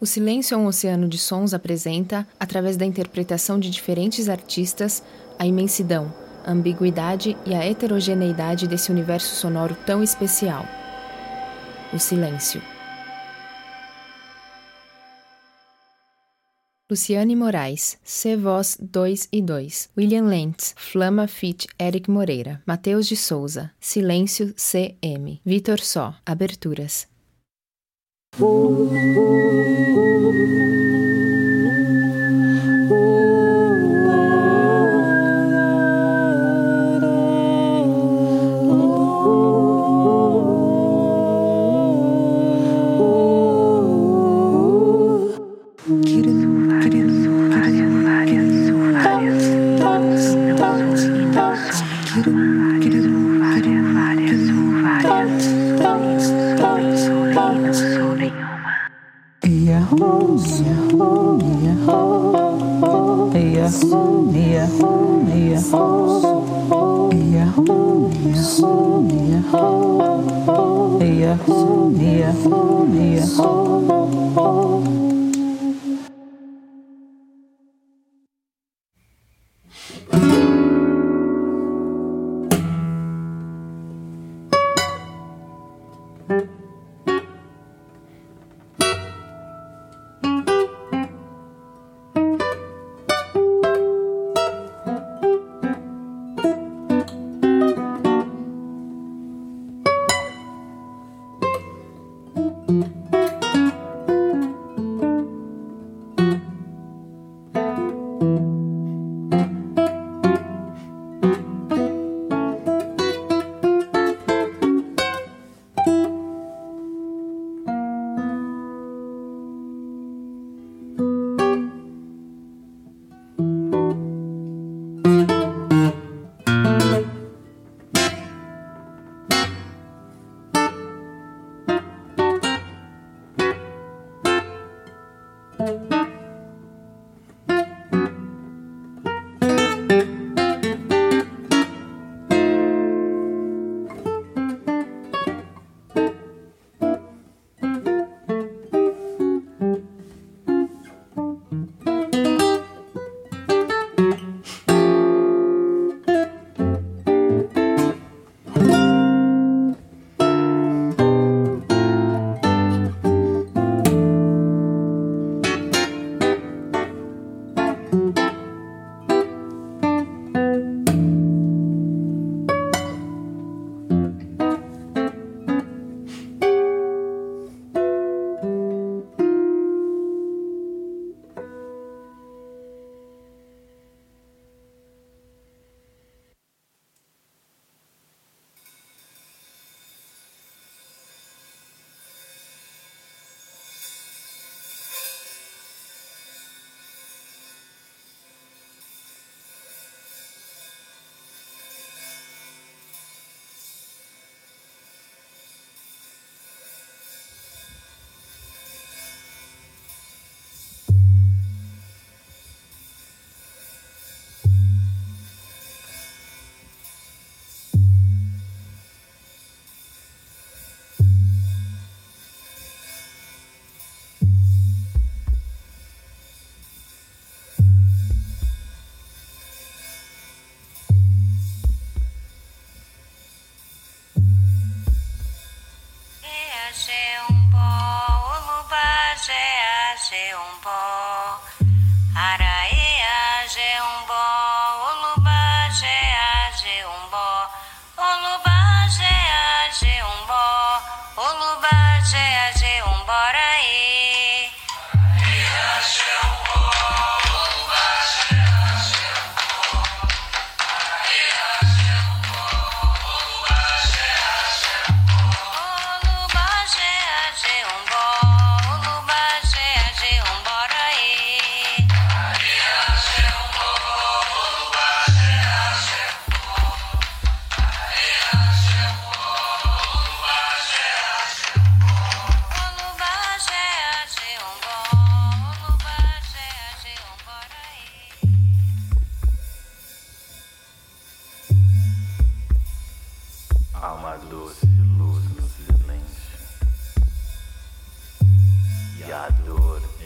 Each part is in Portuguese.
O Silêncio é um Oceano de Sons apresenta, através da interpretação de diferentes artistas, a imensidão, a ambiguidade e a heterogeneidade desse universo sonoro tão especial. O Silêncio. Luciane Moraes, C Voz 2 e 2. William Lentz, Flama Fit Eric Moreira. Matheus de Souza, Silêncio CM. Vitor Só, Aberturas. 呜呜呜。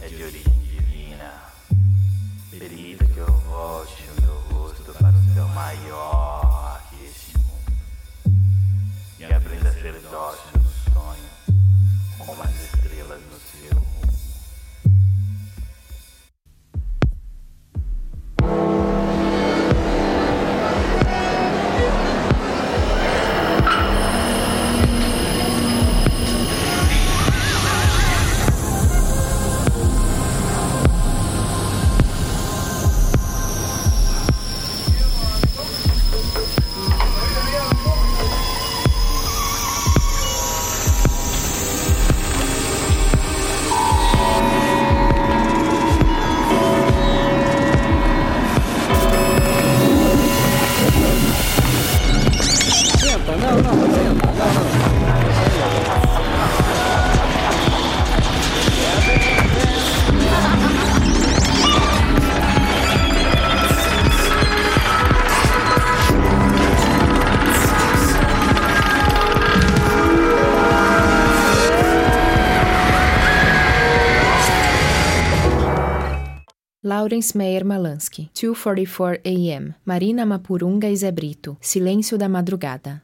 É de origem divina. Permita que eu volte o meu rosto para o céu maior Lawrence Meyer Malansky, 2:44 a.m. Marina Mapurunga e Zé Brito. Silêncio da madrugada.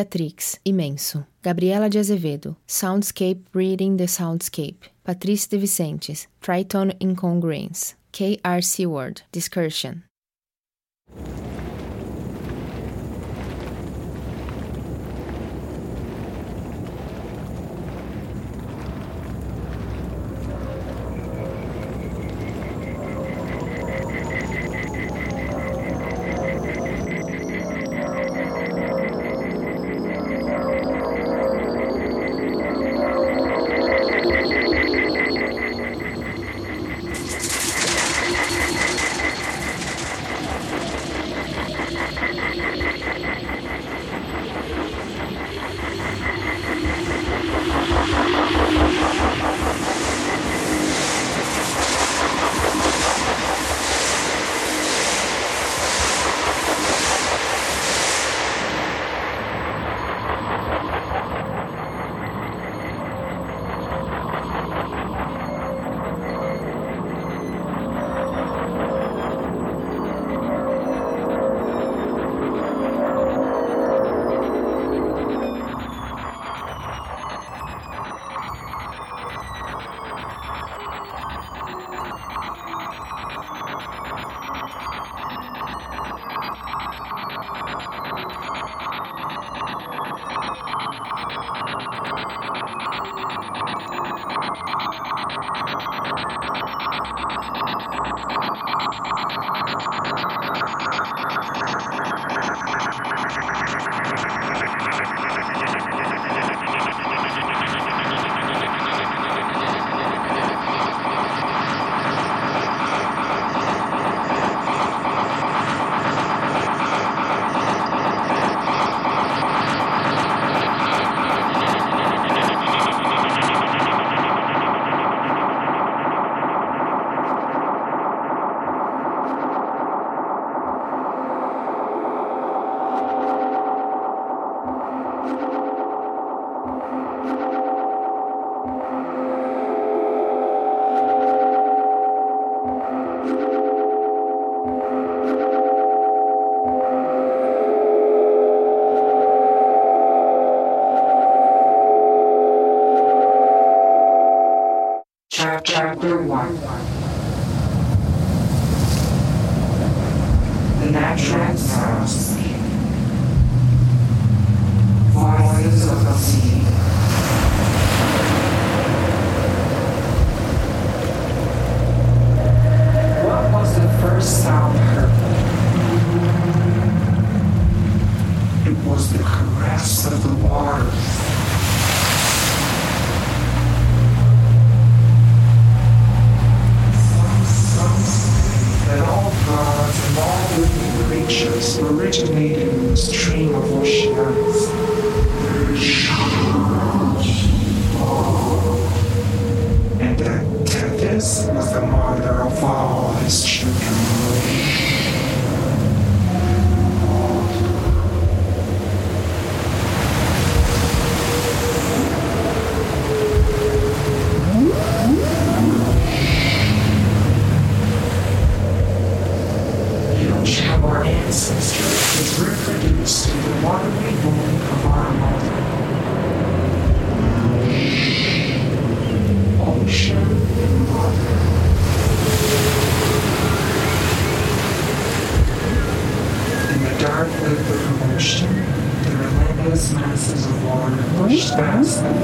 Viatrix, Imenso. Gabriela de Azevedo, Soundscape Reading the Soundscape. Patrícia de Vicentes, Triton Incongruence. K.R. Seward, Discursion. Chapter 1 The Natural Sounds Voices of the Sea What was the first sound heard? It was the caress of the water. that all gods and all living creatures originated in the stream of oceans. And that Tethys was the mother of all his children.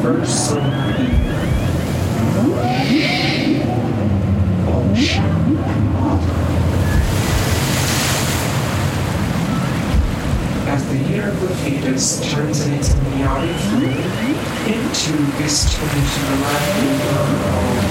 First. As the year of the fetus turns in its into this turned to the left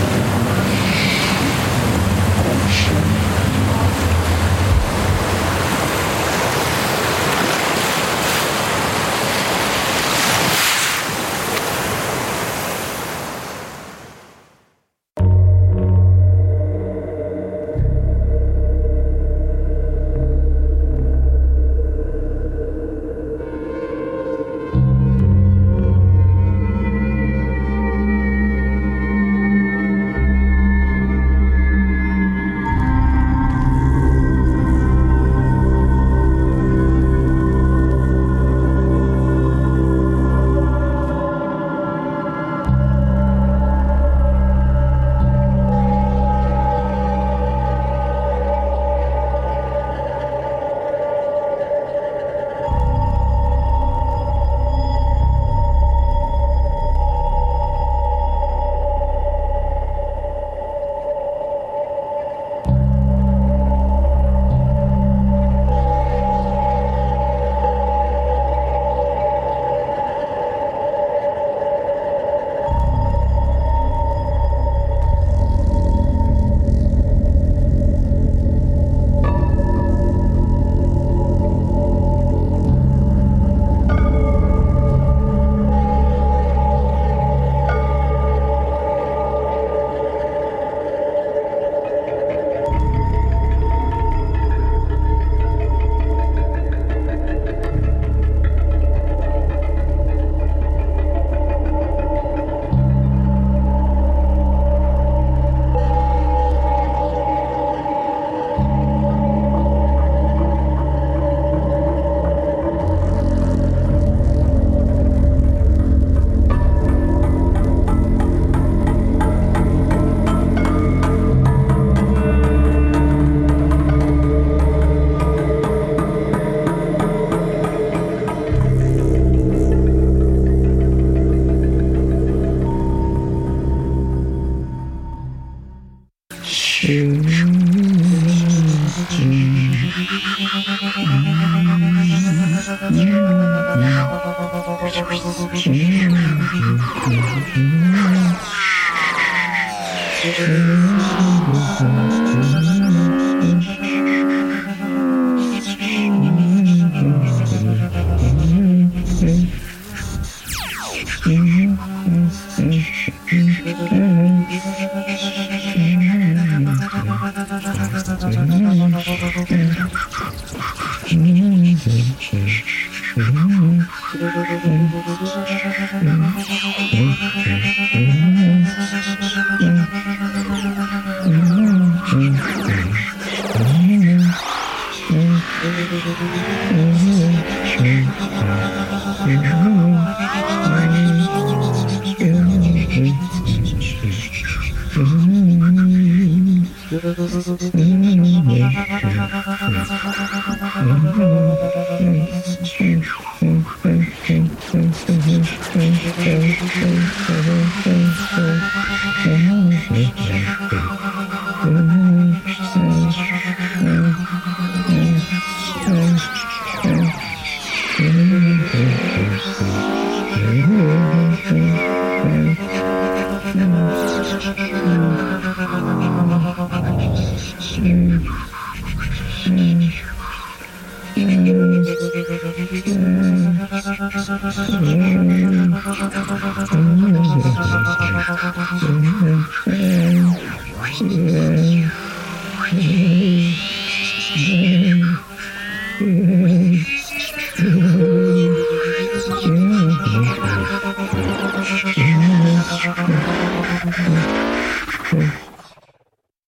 Yes.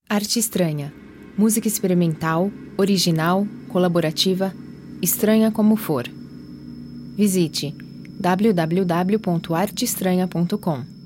Arte estranha. Música experimental, original, colaborativa, estranha como for. Visite www.arteestranha.com.